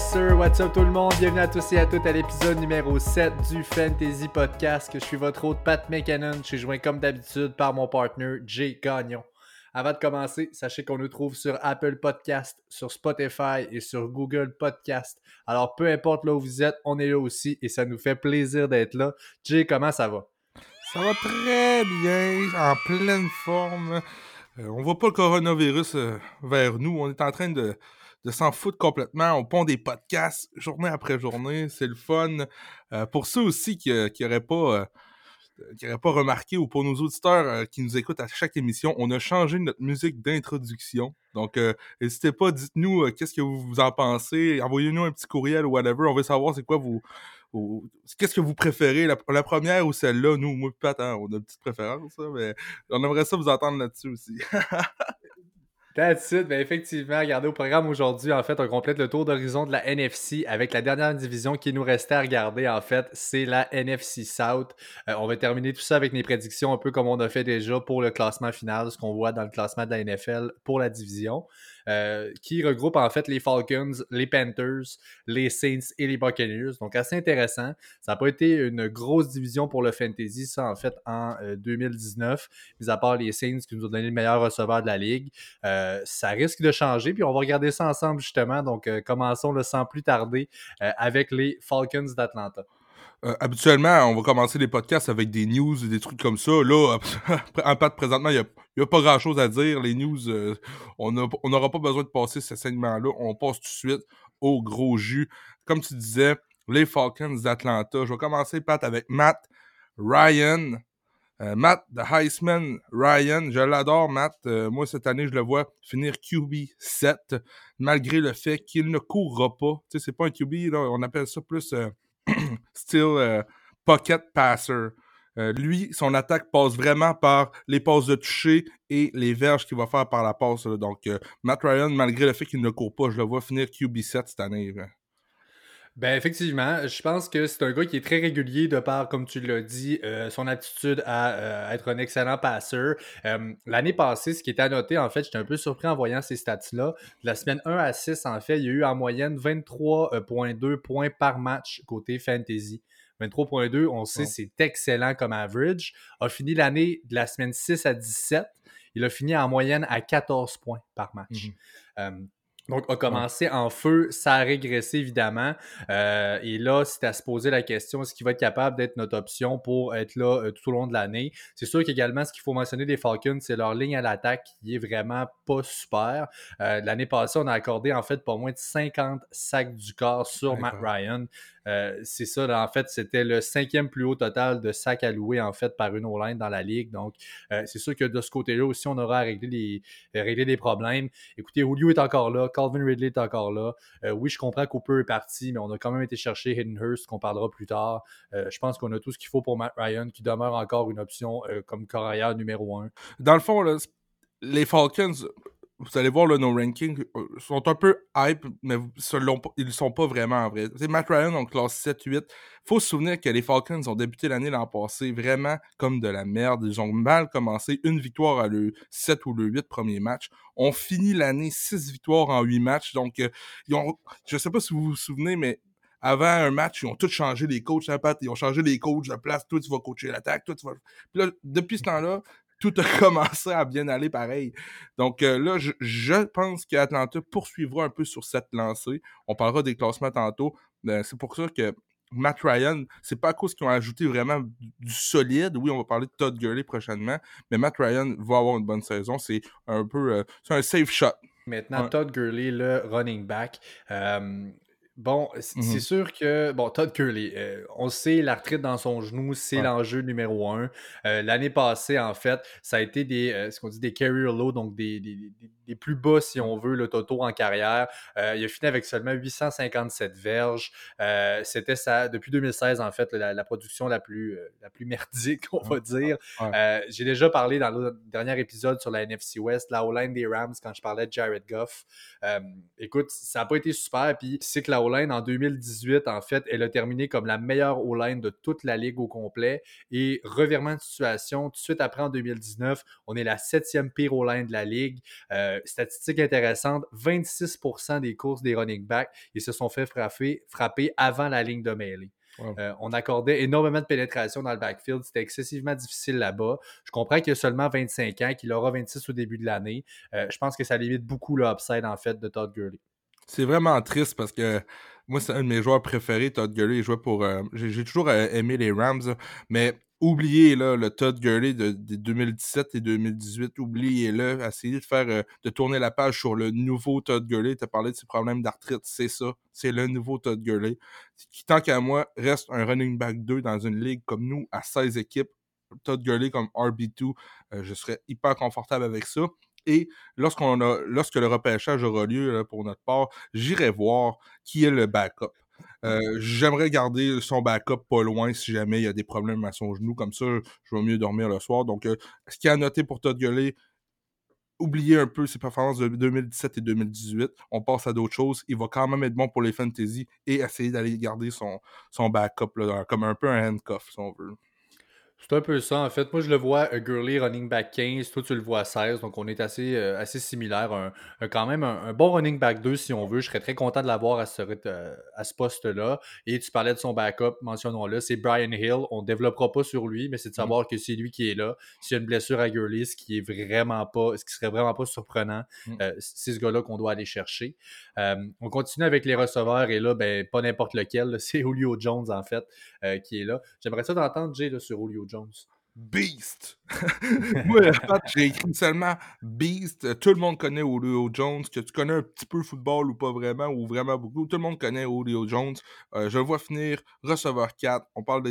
What's up tout le monde? Bienvenue à tous et à toutes à l'épisode numéro 7 du Fantasy Podcast. Je suis votre hôte Pat McKinnon. Je suis joint comme d'habitude par mon partner Jay Gagnon. Avant de commencer, sachez qu'on nous trouve sur Apple Podcast, sur Spotify et sur Google Podcast. Alors peu importe là où vous êtes, on est là aussi et ça nous fait plaisir d'être là. Jay, comment ça va? Ça va très bien, en pleine forme. Euh, on voit pas le coronavirus euh, vers nous. On est en train de, de s'en foutre complètement. On pond des podcasts journée après journée. C'est le fun. Euh, pour ceux aussi qui n'auraient pas, pas remarqué ou pour nos auditeurs qui nous écoutent à chaque émission, on a changé notre musique d'introduction. Donc, n'hésitez pas, dites-nous qu'est-ce que vous en pensez. Envoyez-nous un petit courriel ou whatever. On veut savoir c'est quoi vous Qu'est-ce que vous préférez, la, première ou celle-là? Nous, moi Pat, hein, on a une petite préférence, mais on aimerait ça vous entendre là-dessus aussi. That's. Ben effectivement, regardez au programme aujourd'hui, en fait, on complète le tour d'horizon de la NFC avec la dernière division qui nous restait à regarder, en fait, c'est la NFC South. Euh, on va terminer tout ça avec mes prédictions, un peu comme on a fait déjà pour le classement final, ce qu'on voit dans le classement de la NFL pour la division. Euh, qui regroupe en fait les Falcons, les Panthers, les Saints et les Buccaneers. Donc assez intéressant. Ça n'a pas été une grosse division pour le fantasy, ça en fait en 2019, euh, mis à part les Saints qui nous ont donné le meilleur receveur de la ligue. Euh, ça risque de changer, puis on va regarder ça ensemble justement. Donc commençons le sans plus tarder avec les Falcons d'Atlanta. Habituellement, on va commencer les podcasts avec des news et des trucs comme ça. Là, en pat présentement, il y a n'y a pas grand-chose à dire. Les news, euh, on n'aura pas besoin de passer ce segment-là. On passe tout de suite au gros jus. Comme tu disais, les Falcons d'Atlanta. Je vais commencer, Pat, avec Matt Ryan. Euh, Matt, the Heisman Ryan, je l'adore, Matt. Euh, moi, cette année, je le vois finir QB 7, malgré le fait qu'il ne courra pas. Tu sais, c'est pas un QB, là, on appelle ça plus style pocket passer. Euh, lui, son attaque passe vraiment par les passes de toucher et les verges qu'il va faire par la passe. Donc, euh, Matt Ryan, malgré le fait qu'il ne court pas, je le vois finir QB7 cette année. Ben effectivement, je pense que c'est un gars qui est très régulier de par, comme tu l'as dit, euh, son aptitude à être un excellent passeur. L'année passée, ce qui était à noter, en fait, j'étais un peu surpris en voyant ces stats-là. De la semaine 1 à 6, en fait, il y a eu en moyenne 23,2 points par match côté fantasy. 23.2, on sait, c'est excellent comme average. A fini l'année de la semaine 6 à 17. Il a fini en moyenne à 14 points par match. Mhm. Donc, a commencé en feu, ça a régressé évidemment. Euh, et là, c'est à se poser la question est-ce qu'il va être capable d'être notre option pour être là euh, tout au long de l'année? C'est sûr qu'également, ce qu'il faut mentionner des Falcons, c'est leur ligne à l'attaque qui est vraiment pas super. Euh, l'année passée, on a accordé en fait pas moins de 50 sacs du corps sur Matt Ryan. C'est ça, en fait, c'était le cinquième plus haut total de sacs alloués en fait par une O-line dans la ligue. Donc, c'est sûr que de ce côté-là aussi, on aura à régler les, régler des problèmes. Écoutez, Julio est encore là. Calvin Ridley est encore là. Euh, oui, je comprends Cooper est parti, mais on a quand même été chercher Hayden Hurst, qu'on parlera plus tard. Euh, je pense qu'on a tout ce qu'il faut pour Matt Ryan, qui demeure encore une option euh, comme carrière numéro un. Dans le fond, les Falcons, vous allez voir, nos rankings sont un peu hype, mais ils ne sont pas vraiment en vrai. C'est Matt Ryan en classe 7-8. faut se souvenir que les Falcons ont débuté l'année l'an passé vraiment comme de la merde. Ils ont mal commencé. Une victoire à le 7 ou le 8 premier match. On finit l'année 6 victoires en 8 matchs. Donc, euh, ils ont, je ne sais pas si vous vous souvenez, mais avant un match, ils ont tous changé les coachs, hein, Ils ont changé les coachs de place. Toi, tu vas coacher l'attaque. Toi, tu vas. Puis là, depuis ce temps-là, tout a commencé à bien aller pareil. Donc euh, là, je, pense qu'Atlanta poursuivra un peu sur cette lancée. On parlera des classements tantôt. Euh, c'est pour ça que Matt Ryan, c'est pas à cause qu'ils ont ajouté vraiment du solide. Oui, on va parler de Todd Gurley prochainement, mais Matt Ryan va avoir une bonne saison. C'est un peu, euh, c'est un safe shot. Maintenant, Todd Gurley, le running back. Bon, c'est mmh sûr que, bon, Todd Curley, euh, on sait, l'arthrite dans son genou, c'est l'enjeu numéro un. Euh, l'année passée, en fait, ça a été des, euh, ce qu'on dit des career low, donc des, des, plus bas, si on veut, le Toto en carrière. il a fini avec seulement 857 verges. C'était ça, depuis 2016, en fait, la, production la plus, la plus merdique, on va dire. J'ai déjà parlé dans le dernier épisode sur la NFC West, la O-line des Rams, quand je parlais de Jared Goff. écoute, ça n'a pas été super, puis c'est que la O-line en 2018, en fait, elle a terminé comme la meilleure O-line de toute la ligue au complet. Et revirement de situation, tout de suite après en 2019, on est la septième pire O-line de la ligue. Euh, statistique intéressante, 26% des courses des running backs, ils se sont fait frapper, frapper avant la ligne de mêlée. Euh, on accordait énormément de pénétration dans le backfield. C'était excessivement difficile là-bas. Je comprends qu'il a seulement 25 ans, qu'il aura 26 au début de l'année. Euh, je pense que ça limite beaucoup l'upside, en fait, de Todd Gurley. C'est vraiment triste parce que moi, c'est un de mes joueurs préférés, Todd Gurley. Il jouait pour. Euh, j'ai toujours aimé les Rams, mais oubliez là, le Todd Gurley de, 2017 et 2018, oubliez-le, essayez de faire euh, de tourner la page sur le nouveau Todd Gurley. Tu as parlé de ses problèmes d'arthrite, c'est ça, c'est le nouveau Todd Gurley. Qui, tant qu'à moi, reste un running back 2 dans une ligue comme nous, à 16 équipes. Todd Gurley comme RB2, euh, je serais hyper confortable avec ça. Et lorsqu'on a, lorsque le repêchage aura lieu pour notre part, j'irai voir qui est le backup. Euh, j'aimerais garder son backup pas loin si jamais il y a des problèmes à son genou. Comme ça, je vais mieux dormir le soir. Donc, euh, ce qui a noté pour Todd Gurley, oubliez un peu ses performances de 2017 et 2018. On passe à d'autres choses. Il va quand même être bon pour les fantasy et essayer d'aller garder son, son backup comme un peu un handcuff, si on veut. C'est un peu ça, en fait. Moi, je le vois, uh, Gurley running back 15, toi, tu le vois 16, donc on est assez, euh, assez similaire. Un, quand même un, bon running back 2, si on veut. Je serais très content de l'avoir à ce, euh, à ce poste-là. Et tu parlais de son backup, mentionnons-le, c'est Brian Hill. On ne développera pas sur lui, mais c'est de mm. savoir que c'est lui qui est là. S'il y a une blessure à Gurley, ce qui est vraiment pas, ce qui serait vraiment pas surprenant, mm. euh, c'est ce gars-là qu'on doit aller chercher. on continue avec les receveurs, et là, ben, pas n'importe lequel, c'est Julio Jones, en fait, qui est là. J'aimerais ça d'entendre, Jay, là, sur Julio Jones. Beast. Moi, j'ai écrit seulement Beast. Tout le monde connaît Julio Jones. Que tu connais un petit peu le football ou pas vraiment, ou vraiment beaucoup. Tout le monde connaît Julio Jones. Euh, je le vois finir receveur 4. On, parle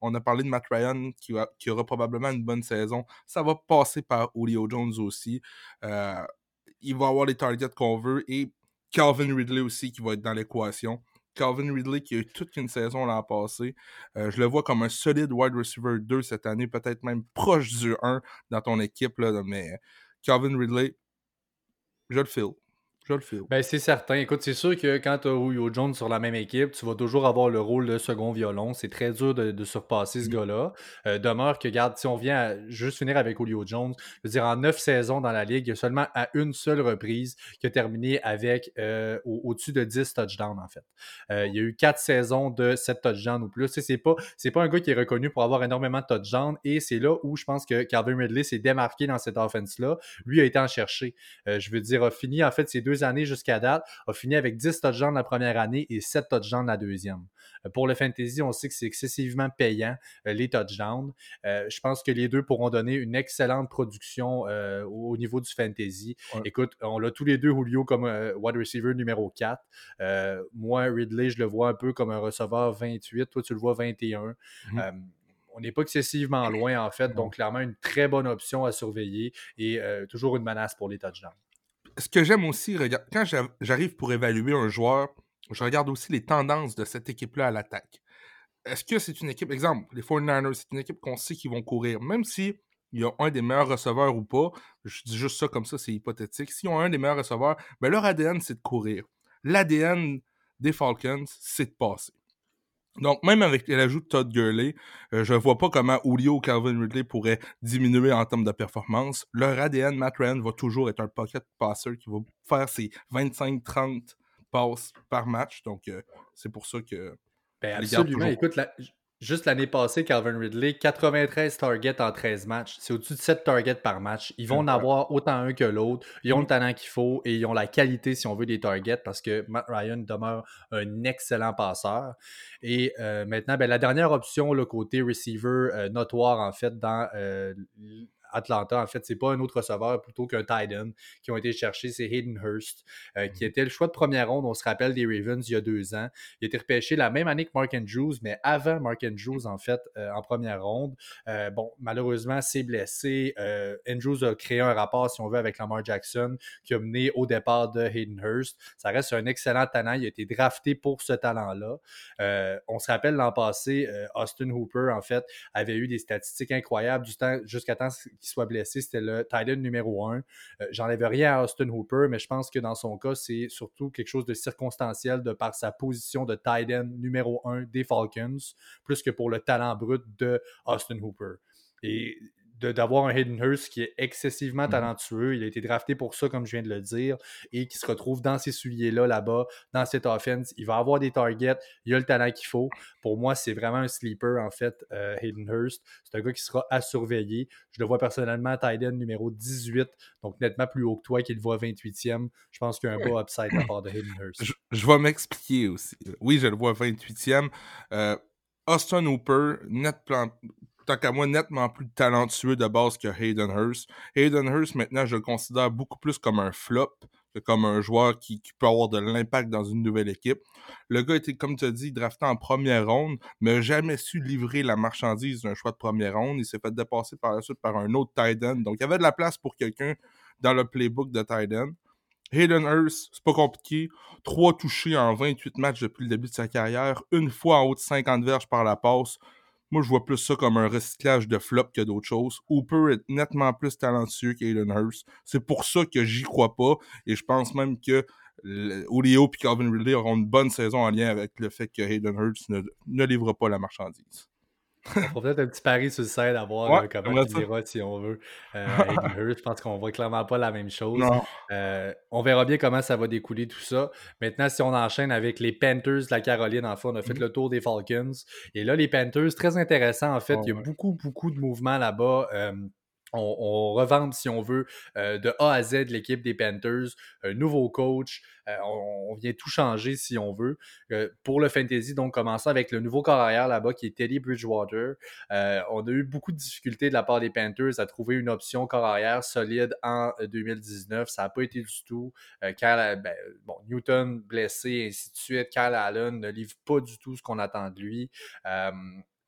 on a parlé de Matt Ryan qui, qui, aura probablement une bonne saison. Ça va passer par Julio Jones aussi. Euh, il va avoir les targets qu'on veut. Et Calvin Ridley aussi qui va être dans l'équation. Calvin Ridley qui a eu toute une saison l'an passé. Euh, je le vois comme un solide wide receiver 2 cette année, peut-être même proche du 1 dans ton équipe. Là, mais Calvin Ridley, je le file. Je le fais. Ben, c'est certain. Écoute, c'est sûr que quand tu as Julio Jones sur la même équipe, tu vas toujours avoir le rôle de second violon. C'est très dur de, surpasser ce mm. gars-là. Euh, demeure que, regarde, si on vient à juste finir avec Julio Jones, je veux dire, en neuf saisons dans la ligue, il y a seulement à une seule reprise qui a terminé avec euh, au-dessus de 10 touchdowns, en fait. Euh, il y a eu quatre saisons de 7 touchdowns ou plus. C'est pas, pas un gars qui est reconnu pour avoir énormément de touchdowns et c'est là où je pense que Calvin Ridley s'est démarqué dans cette offense-là. Lui a été en chercher. je veux dire, a fini, en fait, ses deux années jusqu'à date, a fini avec 10 touchdowns la première année et 7 touchdowns la deuxième. Euh, pour le fantasy, on sait que c'est excessivement payant, euh, les touchdowns. Euh, je pense que les deux pourront donner une excellente production au niveau du fantasy. Écoute, on l'a tous les deux, Julio, comme wide receiver numéro 4. moi, Ridley, je le vois un peu comme un receveur 28. Toi, tu le vois 21 mm-hmm. on n'est pas excessivement loin, en fait. Donc, clairement, une très bonne option à surveiller et toujours une menace pour les touchdowns ce que j'aime aussi, quand j'arrive pour évaluer un joueur, je regarde aussi les tendances de cette équipe-là à l'attaque. Est-ce que c'est une équipe, exemple, les 49ers, c'est une équipe qu'on sait qu'ils vont courir, même si il y a un des meilleurs receveurs ou pas, je dis juste ça comme ça, c'est hypothétique. S'ils ont un des meilleurs receveurs, ben leur ADN, c'est de courir. L'ADN des Falcons, c'est de passer. Donc, même avec l'ajout de Todd Gurley, euh, je ne vois pas comment Julio ou Calvin Ridley pourraient diminuer en termes de performance. Leur ADN, Matt Ryan, va toujours être un pocket passer qui va faire ses 25-30 passes par match. Donc, euh, c'est pour ça que. Ben absolument. Écoute, la, Juste l'année passée, Calvin Ridley, 93 targets en 13 matchs. C'est au-dessus de 7 targets par match. Ils vont en avoir autant un que l'autre. Ils ont le talent qu'il faut et ils ont la qualité, si on veut, des targets parce que Matt Ryan demeure un excellent passeur. Et euh, maintenant, ben, la dernière option, le côté receiver euh, notoire, en fait, dans euh, Atlanta. En fait, c'est pas un autre receveur plutôt qu'un tight end qui ont été cherchés. C'est Hayden Hurst, euh, qui mhm. était le choix de première ronde, on se rappelle, des Ravens il y a deux ans. Il a été repêché la même année que Mark Andrews, mais avant Mark Andrews, en fait, euh, en première ronde. Euh, bon, malheureusement, c'est blessé. Andrews a créé un rapport, si on veut, avec Lamar Jackson, qui a mené au départ de Hayden Hurst. Ça reste un excellent talent. Il a été drafté pour ce talent-là. on se rappelle l'an passé, Austin Hooper, en fait, avait eu des statistiques incroyables du temps jusqu'à temps soit blessé, c'était le Titan numéro un. Euh, j'enlève rien à Austin Hooper, mais je pense que dans son cas, c'est surtout quelque chose de circonstanciel de par sa position de Titan numéro un des Falcons, plus que pour le talent brut de Austin Hooper. D'avoir un Hayden Hurst qui est excessivement Mhm. talentueux. Il a été drafté pour ça, comme je viens de le dire, et qui se retrouve dans ces souliers-là, là-bas, dans cette offense. Il va avoir des targets, il a le talent qu'il faut. Pour moi, c'est vraiment un sleeper, en fait, euh, Hayden Hurst. C'est un gars qui sera à surveiller. Je le vois personnellement à tight end numéro 18, donc nettement plus haut que toi, qui le voit 28e. Je pense qu'il y a un beau upside de la part de Hayden Hurst. Je, je vais m'expliquer aussi. Oui, je le vois 28e. Euh, Austin Hooper, net plan- tant qu'à moi, nettement plus talentueux de base que Hayden Hurst. Hayden Hurst, maintenant, je le considère beaucoup plus comme un flop que comme un joueur qui, peut avoir de l'impact dans une nouvelle équipe. Le gars était, comme tu as dit, drafté en première ronde, mais jamais su livrer la marchandise d'un choix de première ronde. Il s'est fait dépasser par la suite par un autre tight. Donc, il y avait de la place pour quelqu'un dans le playbook de tight. Hayden Hurst, c'est pas compliqué. Trois touchés en 28 matchs depuis le début de sa carrière. Une fois en haut de 50 verges par la passe. Moi, je vois plus ça comme un recyclage de flop que d'autres choses. Hooper est nettement plus talentueux qu'Hayden Hurst. C'est pour ça que j'y crois pas. Et je pense même que Olio et Calvin Ridley auront une bonne saison en lien avec le fait que Hayden Hurst ne, ne livre pas la marchandise. On fera peut-être un petit pari sur le site à voir Ouais, comment si on veut. Euh, je pense qu'on voit clairement pas la même chose. Euh, on verra bien comment ça va découler tout ça. Maintenant, si on enchaîne avec les Panthers de la Caroline, en fait, on a fait Mhm. le tour des Falcons. Et là, les Panthers, très intéressant, en fait. Oh, il y a ouais. beaucoup, beaucoup de mouvements là-bas. Euh, on, on si on veut, euh, de A à Z l'équipe des Panthers. Un nouveau coach. Euh, on, vient tout changer, si on veut. Euh, pour le fantasy, donc, commençant avec le nouveau corps arrière là-bas qui est Teddy Bridgewater. On a eu beaucoup de difficultés de la part des Panthers à trouver une option corps arrière solide en euh, 2019. Ça n'a pas été du tout. Kyle, ben, Newton blessé, ainsi de suite. Kyle Allen ne livre pas du tout ce qu'on attend de lui.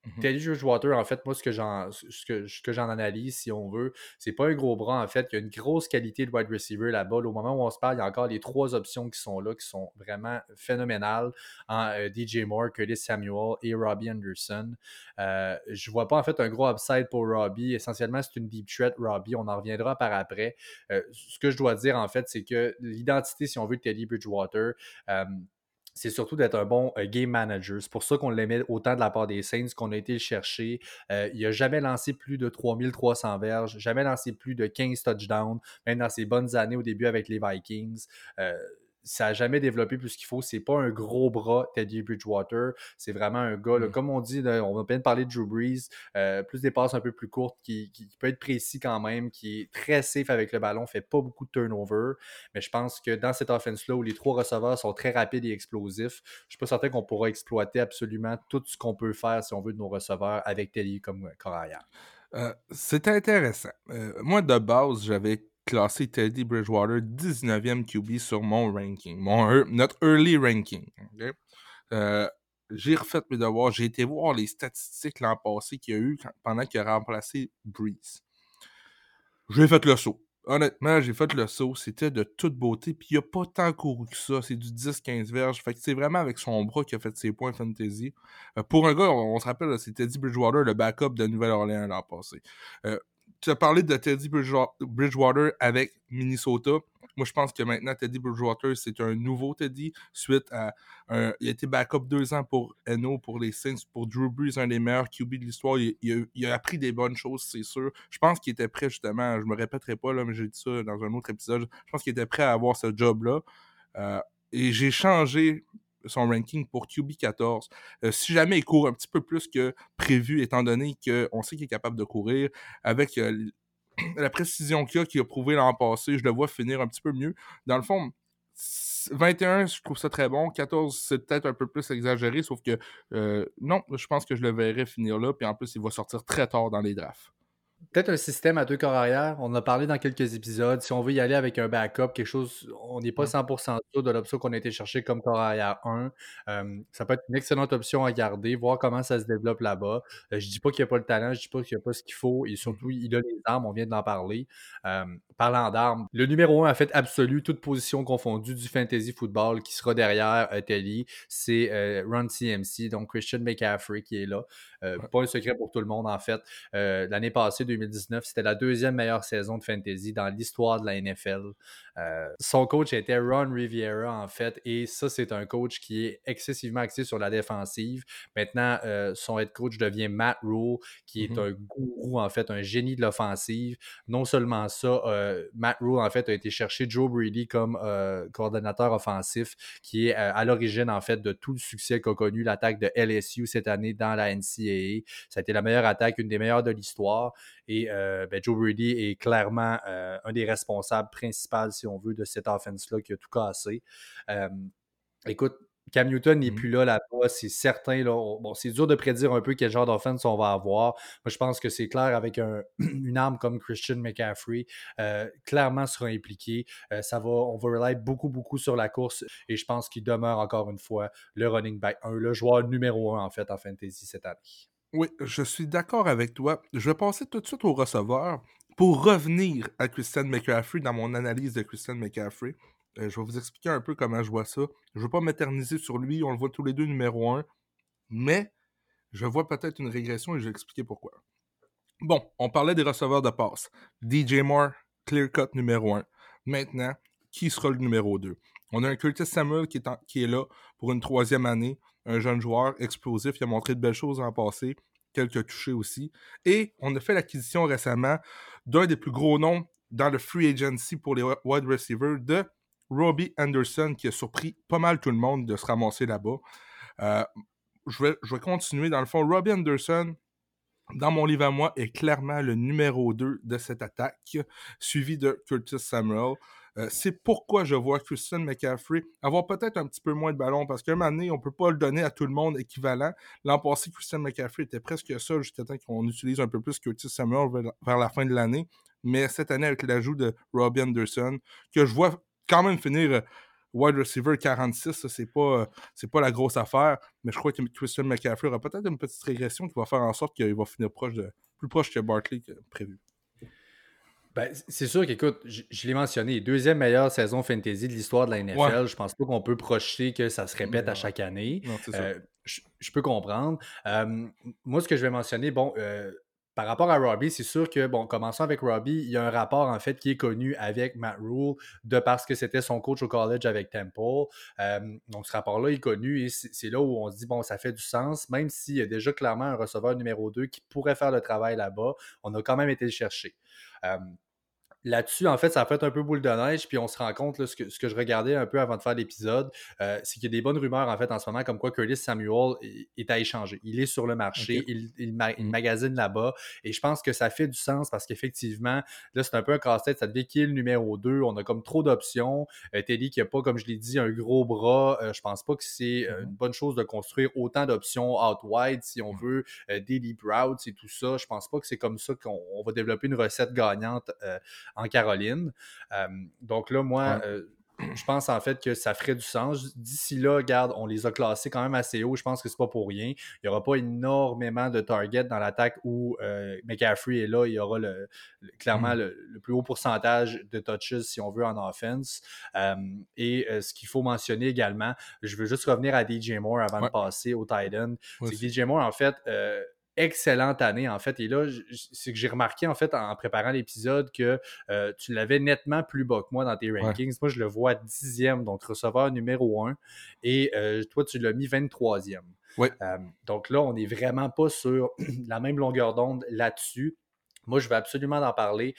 Mhm. Teddy Bridgewater, en fait, moi, ce que j'en ce que, ce que j'en analyse, si on veut, c'est pas un gros bras, en fait. Il y a une grosse qualité de wide receiver là-bas. Là, Au moment où on se parle, il y a encore les trois options qui sont là, qui sont vraiment phénoménales en euh, DJ Moore, Curtis Samuel et Robbie Anderson. Euh, je vois pas, en fait, un gros upside pour Robbie. Essentiellement, c'est une deep threat, Robbie. On en reviendra par après. Euh, ce que je dois dire, en fait, c'est que l'identité, si on veut, de Teddy Bridgewater, euh, c'est surtout d'être un bon euh, game manager. C'est pour ça qu'on l'aimait autant de la part des Saints, qu'on a été le chercher. Euh, il n'a jamais lancé plus de 3300 verges, jamais lancé plus de 15 touchdowns, même dans ses bonnes années au début avec les Vikings. Euh, ça n'a jamais développé plus qu'il faut. C'est pas un gros bras, Teddy Bridgewater. C'est vraiment un gars, là, Mm. comme on dit, là, on va bien parler de Drew Brees, euh, plus des passes un peu plus courtes, qui, qui- qui peut être précis quand même, qui est très safe avec le ballon, fait pas beaucoup de turnover. Mais je pense que dans cette offense-là, où les trois receveurs sont très rapides et explosifs, je suis pas certain qu'on pourra exploiter absolument tout ce qu'on peut faire si on veut de nos receveurs avec Teddy comme corps arrière. Euh, c'est intéressant. Euh, moi, de base, j'avais classé Teddy Bridgewater 19e QB sur mon ranking, mon, ear- notre early ranking. Euh, j'ai refait mes devoirs, j'ai été voir les statistiques l'an passé qu'il y a eu pendant qu'il a remplacé Breeze. J'ai fait le saut. Honnêtement, j'ai fait le saut. C'était de toute beauté. Puis il a pas tant couru que ça. C'est du 10-15 verges. Fait que c'est vraiment avec son bras qu'il a fait ses points fantasy. Euh, pour un gars, on, se rappelle, c'est Teddy Bridgewater, le backup de Nouvelle-Orléans l'an passé. Euh, tu as parlé de Teddy Bridgewa- Bridgewater avec Minnesota. Moi, je pense que maintenant, Teddy Bridgewater, c'est un nouveau Teddy suite à un- il a été backup deux ans pour Eno, pour les Saints, pour Drew Brees, un des meilleurs QB de l'histoire. Il, il a, il a appris des bonnes choses, c'est sûr. Je pense qu'il était prêt, justement, je me répéterai pas, là, mais j'ai dit ça dans un autre épisode. Je pense qu'il était prêt à avoir ce job-là. Euh, et j'ai changé son ranking pour QB 14. Euh, si jamais il court un petit peu plus que prévu, étant donné qu'on sait qu'il est capable de courir, avec euh, la précision qu'il a, qu'il a prouvé l'an passé, je le vois finir un petit peu mieux. Dans le fond, 21, je trouve ça très bon. 14, c'est peut-être un peu plus exagéré, sauf que euh, non, je pense que je le verrai finir là. Puis en plus, il va sortir très tard dans les drafts. Peut-être un système à deux corps arrière. On en a parlé dans quelques épisodes. Si on veut y aller avec un backup, quelque chose, on n'est pas Ouais. 100% sûr de l'option qu'on a été chercher comme corps arrière 1. Euh, ça peut être une excellente option à garder, voir comment ça se développe là-bas. Euh, je dis pas qu'il n'y a pas le talent, je dis pas qu'il n'y a pas ce qu'il faut. Et surtout, il a les armes, on vient d'en parler. Euh, parlant d'armes, le numéro 1, en fait, absolu, toute position confondue du fantasy football qui sera derrière euh, Telly, c'est Run CMC, donc Christian McCaffrey qui est là. Pas un secret pour tout le monde, en fait. L'année passée, 2019, 2019. C'était la deuxième meilleure saison de fantasy dans l'histoire de la NFL. Euh, son coach était Ron Riviera, en fait, et ça, c'est un coach qui est excessivement axé sur la défensive. Maintenant, euh, son head coach devient Matt Rule, qui est mm-hmm. un gourou, en fait, un génie de l'offensive. Non seulement ça, euh, Matt Rule, en fait, a été chercher Joe Brady comme coordonnateur offensif, qui est à l'origine, en fait, de tout le succès qu'a connu l'attaque de LSU cette année dans la NCAA. Ça a été la meilleure attaque, une des meilleures de l'histoire. Et ben, Joe Brady est clairement un des responsables principaux, si on veut, de cette offense-là qui a tout cassé. écoute, Cam Newton n'est mmh plus là là-bas, c'est certain. Là, bon, c'est dur de prédire un peu quel genre d'offense on va avoir. Moi, je pense que c'est clair avec une arme comme Christian McCaffrey, clairement sera impliqué. ça va, on va rely beaucoup, beaucoup sur la course et je pense qu'il demeure encore une fois le running back 1, le joueur numéro 1 en fait en fantasy cette année. Oui, je suis d'accord avec toi. Je vais passer tout de suite au receveur pour revenir à Christian McCaffrey dans mon analyse de Christian McCaffrey. Euh, je vais vous expliquer un peu comment je vois ça. Je ne veux pas m'éterniser sur lui, on le voit tous les deux numéro un, mais je vois peut-être une régression et je vais expliquer pourquoi. Bon, on parlait des receveurs de passe. DJ Moore, clear cut numéro un. Maintenant, qui sera le numéro 2? On a un Curtis Samuel qui est, qui est là pour une troisième année un jeune joueur explosif, il a montré de belles choses en passé, quelques touchés aussi. Et on a fait l'acquisition récemment d'un des plus gros noms dans le free agency pour les wide receivers de Robbie Anderson, qui a surpris pas mal tout le monde de se ramasser là-bas. Euh, je, vais, je vais continuer. Dans le fond, Robbie Anderson, dans mon livre à moi, est clairement le numéro 2 de cette attaque, suivi de Curtis Samuel. Euh, c'est pourquoi je vois Christian McCaffrey avoir peut-être un petit peu moins de ballon parce qu'un moment donné, on ne peut pas le donner à tout le monde équivalent. L'an passé, Christian McCaffrey était presque seul jusqu'à temps qu'on utilise un peu plus Curtis Samuel vers la fin de l'année. Mais cette année, avec l'ajout de Robbie Anderson, que je vois quand même finir euh, wide receiver 46, c'est pas, c'est pas la grosse affaire, mais je crois que Christian McCaffrey aura peut-être une petite régression qui va faire en sorte qu'il va finir plus proche que Barkley que prévu. Ben, c'est sûr qu'écoute, je, l'ai mentionné, deuxième meilleure saison fantasy de l'histoire de la NFL. Je pense pas qu'on peut projeter que ça se répète à chaque année. Euh, je, peux comprendre. moi, ce que je vais mentionner, bon, euh, par rapport à Robbie, c'est sûr que, bon, commençons avec Robbie, il y a un rapport, en fait, qui est connu avec Matt Rule, de parce que c'était son coach au college avec Temple. donc, ce rapport-là est connu et c'est là où on se dit, bon, ça fait du sens, même s'il y a déjà clairement un receveur numéro 2 qui pourrait faire le travail là-bas, on a quand même été le chercher là-dessus, en fait, ça a fait un peu boule de neige, puis on se rend compte, là, ce, que, ce que je regardais un peu avant de faire l'épisode, euh, c'est qu'il y a des bonnes rumeurs, en fait, en ce moment, comme quoi Curtis Samuel est à échanger. Il est sur le marché, il, il, mm. magasine là-bas, et je pense que ça fait du sens parce qu'effectivement, là, c'est un peu un casse-tête, ça devient qui est le numéro 2, on a comme trop d'options. Euh, Teddy qui n'a pas, comme je l'ai dit, un gros bras, euh, je pense pas que c'est euh, mm-hmm. une bonne chose de construire autant d'options out-wide, si on mm. veut, des deep routes et tout ça. Je pense pas que c'est comme ça qu'on va développer une recette gagnante en Caroline. Euh, donc là, moi, euh, je pense en fait que ça ferait du sens. D'ici là, regarde, on les a classés quand même assez haut. Je pense que c'est pas pour rien. Il n'y aura pas énormément de targets dans l'attaque où euh, McCaffrey est là. Il y aura le, clairement mm. le, plus haut pourcentage de touches, si on veut, en offense. et ce qu'il faut mentionner également, je veux juste revenir à DJ Moore avant de passer au Titan. c'est que DJ Moore, en fait, excellente année, en fait. Et là, c'est que j'ai remarqué, en fait, en préparant l'épisode, que euh, tu l'avais nettement plus bas que moi dans tes rankings. Moi, je le vois dixième, donc receveur numéro un. Et euh, toi, tu l'as mis 23e. Ouais. Euh, donc là, on n'est vraiment pas sur la même longueur d'onde là-dessus. Moi, je veux absolument en parler.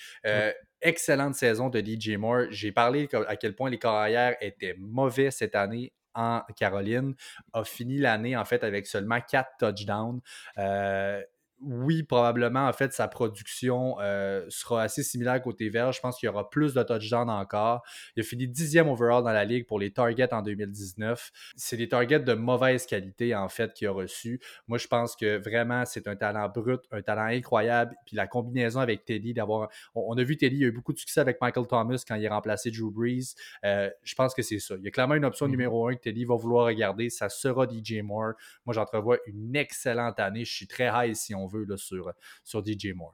Excellente saison de DJ Moore. J'ai parlé à quel point les carrières étaient mauvais cette année en Caroline, a fini l'année en fait avec seulement quatre touchdowns. Euh, oui, probablement, en fait, sa production euh, sera assez similaire côté vert. Je pense qu'il y aura plus de touchdowns encore. Il a fini dixième overall dans la ligue pour les targets en 2019. C'est des targets de mauvaise qualité, en fait, qu'il a reçus. Moi, je pense que vraiment, c'est un talent brut, un talent incroyable. Puis la combinaison avec Teddy, d'avoir. On, a vu Teddy, il a eu beaucoup de succès avec Michael Thomas quand il a remplacé Drew Brees. Euh, je pense que c'est ça. Il y a clairement une option mm-hmm. numéro un que Teddy va vouloir regarder. Ça sera DJ Moore. Moi, j'entrevois une excellente année. Je suis très high si on veut là, sur, sur DJ Moore.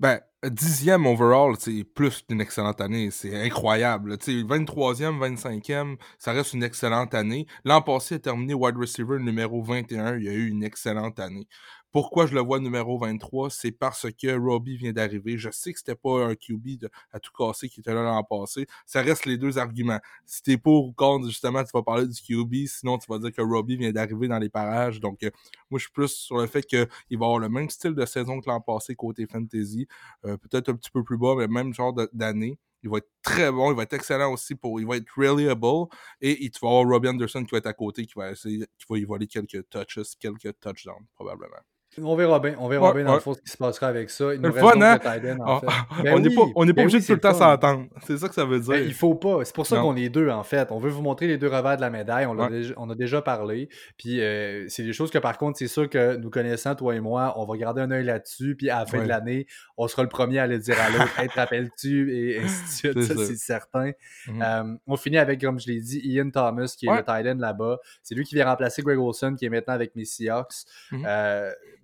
Ben, dixième overall, c'est plus d'une excellente année. C'est incroyable. 23e, 25e, ça reste une excellente année. L'an passé, il a terminé wide receiver numéro 21. Il a eu une excellente année. Pourquoi je le vois numéro 23? C'est parce que Robbie vient d'arriver. Je sais que c'était pas un QB à tout casser qui était là l'an passé. Ça reste les deux arguments. Si t'es pour ou contre, justement, tu vas parler du QB. Sinon, tu vas dire que Robbie vient d'arriver dans les parages. Donc, euh, moi, je suis plus sur le fait qu'il va avoir le même style de saison que l'an passé côté fantasy. Euh, peut-être un petit peu plus bas, mais même genre d'année. Il va être très bon, il va être excellent aussi pour. Il va être reliable. Et tu vas avoir Robbie Anderson qui va être à côté, qui va essayer, qui va y voler quelques touches, quelques touchdowns, probablement. On verra bien, on verra bien dans le fond ce qui se passera avec ça. Il nous reste fun, hein? en fait. Ben on n'est pas, on est pas ben obligé de tout le temps s'entendre. C'est ça que ça veut dire. Ben, il faut pas. C'est pour ça qu'on est deux, en fait. On veut vous montrer les deux revers de la médaille. On, a, déjà, on a déjà parlé. Puis euh, c'est des choses que, par contre, c'est sûr que nous connaissant, toi et moi, on va garder un œil là-dessus. Puis à la fin de l'année, on sera le premier à le dire à l'autre. hey, te rappelles-tu? Et ainsi de suite. Ça, c'est certain. Mhm. Euh, on finit avec, comme je l'ai dit, Ian Thomas, qui est le tight end là-bas. C'est lui qui vient remplacer Greg Olson, qui est maintenant avec mes Seahawks.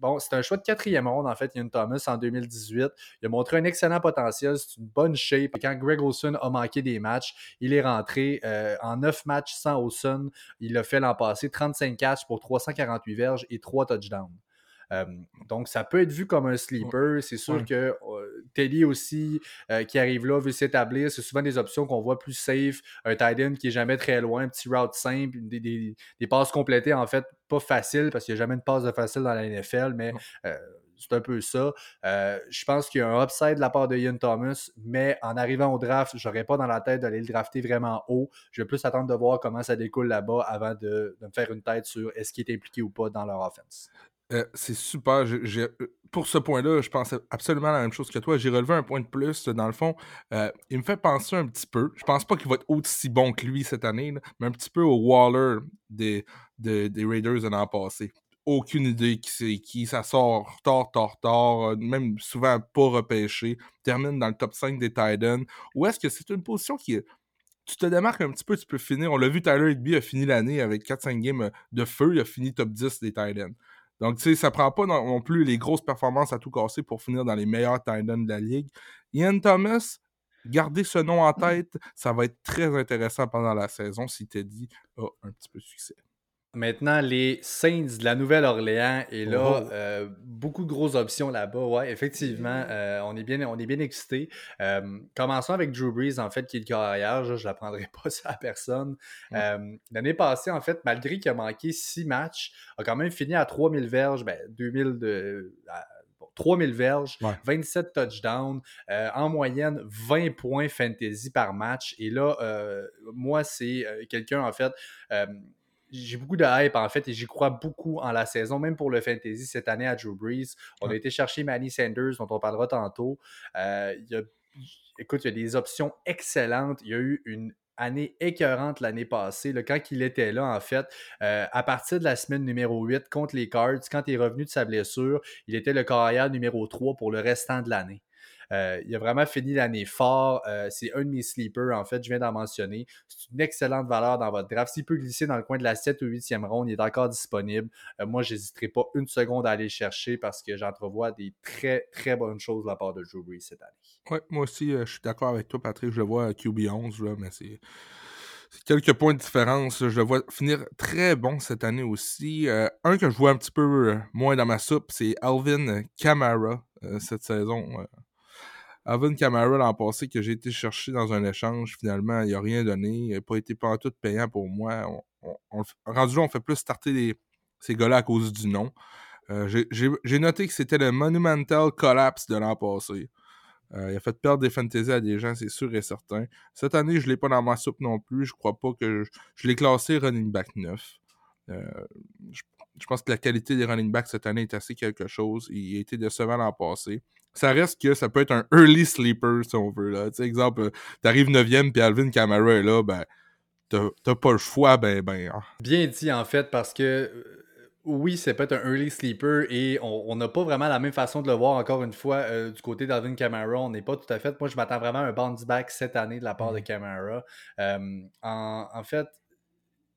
Bon, c'est un choix de quatrième ronde, en fait, Ian Thomas, en 2018. Il a montré un excellent potentiel, c'est une bonne shape. Quand Greg Olson a manqué des matchs, il est rentré euh, en neuf matchs sans Olson. Il a fait l'an passé 35 catches pour 348 verges et 3 touchdowns. Euh, donc, ça peut être vu comme un sleeper. C'est sûr que euh, Teddy aussi, qui arrive là, veut s'établir. C'est souvent des options qu'on voit plus safe. Un tight end qui est jamais très loin, un petit route simple, des, des passes complétées, en fait, pas facile parce qu'il n'y a jamais de passe de facile dans la NFL, mais euh, c'est un peu ça. Euh, je pense qu'il y a un upside de la part de Ian Thomas, mais en arrivant au draft, je n'aurais pas dans la tête d'aller le drafter vraiment haut. Je vais plus attendre de voir comment ça découle là-bas avant de, me faire une tête sur est-ce qu'il est impliqué ou pas dans leur offense. Euh, c'est super. pour ce point-là, je pense absolument la même chose que toi. J'ai relevé un point de plus. Dans le fond, il me fait penser un petit peu. Je pense pas qu'il va être aussi bon que lui cette année, mais un petit peu au Waller des, Raiders de l'an passé. Aucune idée qui c'est qui. Ça sort tard, tard, tard, euh, même souvent pas repêché. Termine dans le top 5 des Titans. Ou est-ce que c'est une position qui tu te démarques un petit peu, tu peux finir. On l'a vu, Tyler Higby a fini l'année avec 4-5 games euh, de feu. Il a fini top 10 des Titans. Donc, tu sais, ça prend pas non, plus les grosses performances à tout casser pour finir dans les meilleurs Titans de la ligue. Ian Thomas, gardez ce nom en tête. Ça va être très intéressant pendant la saison si Teddy a un petit peu de succès. Maintenant, les Saints de la Nouvelle-Orléans, et là, oh. euh, beaucoup de grosses options là-bas. Ouais, effectivement, euh, on est bien, on est bien excités. Euh, commençons avec Drew Brees, en fait, qui est le carrière. Je ne l'apprendrai pas ça à personne. L'année passée, en fait, malgré qu'il a manqué six matchs, a quand même fini à 3000 verges, ben, 2000 de. 3000 verges, 27 touchdowns, en moyenne 20 points fantasy par match. Et là, moi, c'est quelqu'un, en fait, j'ai beaucoup de hype en fait et j'y crois beaucoup en la saison, même pour le fantasy cette année à Drew Brees. On a été chercher Manny Sanders, dont on parlera tantôt. Euh, il y a, écoute, il y a des options excellentes. Il y a eu une année écœurante l'année passée. quand il était là, en fait, euh, à partir de la semaine numéro 8 contre les Cards, quand il est revenu de sa blessure, il était le carrière numéro 3 pour le restant de l'année. Euh, il a vraiment fini l'année fort. Euh, c'est un de mes sleepers, en fait, je viens d'en mentionner. C'est une excellente valeur dans votre draft. S'il peut glisser dans le coin de la 7 ou 8e ronde, il est encore disponible. Euh, moi, je n'hésiterai pas une seconde à aller le chercher parce que j'entrevois des très, très bonnes choses de la part de Drew cette année. Oui, moi aussi, je suis d'accord avec toi, Patrick. Je le vois à QB11, là, mais c'est quelques points de différence. Je le vois finir très bon cette année aussi. un que je vois un petit peu moins dans ma soupe, c'est Alvin Kamara cette saison. Alvin Kamara l'an passé que j'ai été chercher dans un échange, finalement, il n'a rien donné. Il n'a pas été pas tout payant pour moi. On, rendu là, on fait plus starter ces gars-là à cause du nom. Euh, j'ai noté que c'était le Monumental Collapse de l'an passé. Euh, il a fait perdre des fantaisies à des gens, c'est sûr et certain. Cette année, je ne l'ai pas dans ma soupe non plus. Je crois pas que je, l'ai classé running back 9. Euh, je, je, pense que la qualité des running backs cette année est assez quelque chose. Il a été décevant l'an passé ça reste que ça peut être un early sleeper, si on veut. Là. exemple, t'arrives 9e puis Alvin Kamara est là, ben, t'as pas le choix, ben, ben. Ah. Bien dit, en fait, parce que euh, oui, c'est peut-être un early sleeper et on n'a pas vraiment la même façon de le voir encore une fois euh, du côté d'Alvin Kamara. On n'est pas tout à fait. Moi, je m'attends vraiment à un bounce back cette année de la part de mm. Kamara. Euh, en, en, fait,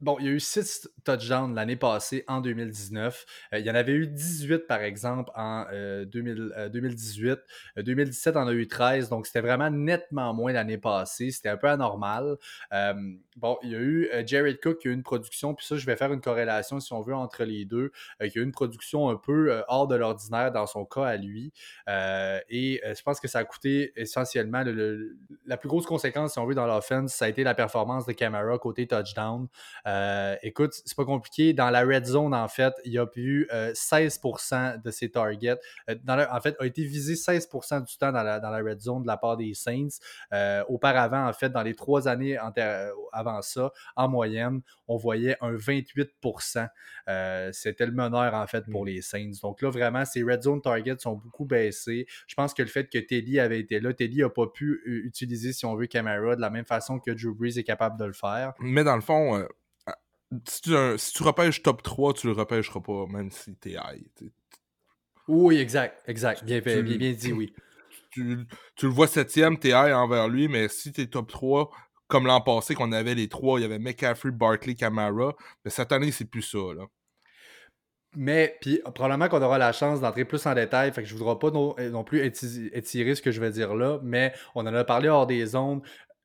Bon, il y a eu 6 touchdowns l'année passée en 2019. Euh, il y en avait eu 18 par exemple en 2018. 2017 en a eu 13, donc c'était vraiment nettement moins l'année passée. C'était un peu anormal. Euh, bon, il y a eu euh, Jared Cook qui a eu une production, puis ça, je vais faire une corrélation si on veut entre les deux, qui a eu une production un peu hors de l'ordinaire dans son cas à lui. et je pense que ça a coûté essentiellement la plus grosse conséquence, si on veut, dans l'offense, ça a été la performance de Camara côté touchdown. Euh, écoute, c'est pas compliqué. Dans la red zone, en fait, il y a eu 16% de ses targets. Euh, en fait, a été visé 16% du temps dans la, red zone de la part des Saints. Euh, auparavant, en fait, dans les trois années avant ça, en moyenne, on voyait un 28%. C'était le meneur, en fait, pour mm. les Saints. Donc là, vraiment, ces red zone targets sont beaucoup baissés. Je pense que le fait que Teddy avait été là, Teddy n'a pas pu utiliser, si on veut, Camara de la même façon que Drew Brees est capable de le faire. Mais dans le fond, si tu, si tu repêches top 3, tu le repêcheras pas, même si t'es high. Oui, exact, exact. Bien, bien, bien, dit, oui. Tu, tu, le vois septième, t'es high envers lui, mais si t'es top 3, comme l'an passé, qu'on avait les trois, il y avait McCaffrey, Barkley, Camara, mais cette année, c'est plus ça, là. Mais, puis probablement qu'on aura la chance d'entrer plus en détail, fait que je ne voudrais pas non, non, plus étirer ce que je vais dire là, mais on en a parlé hors des ondes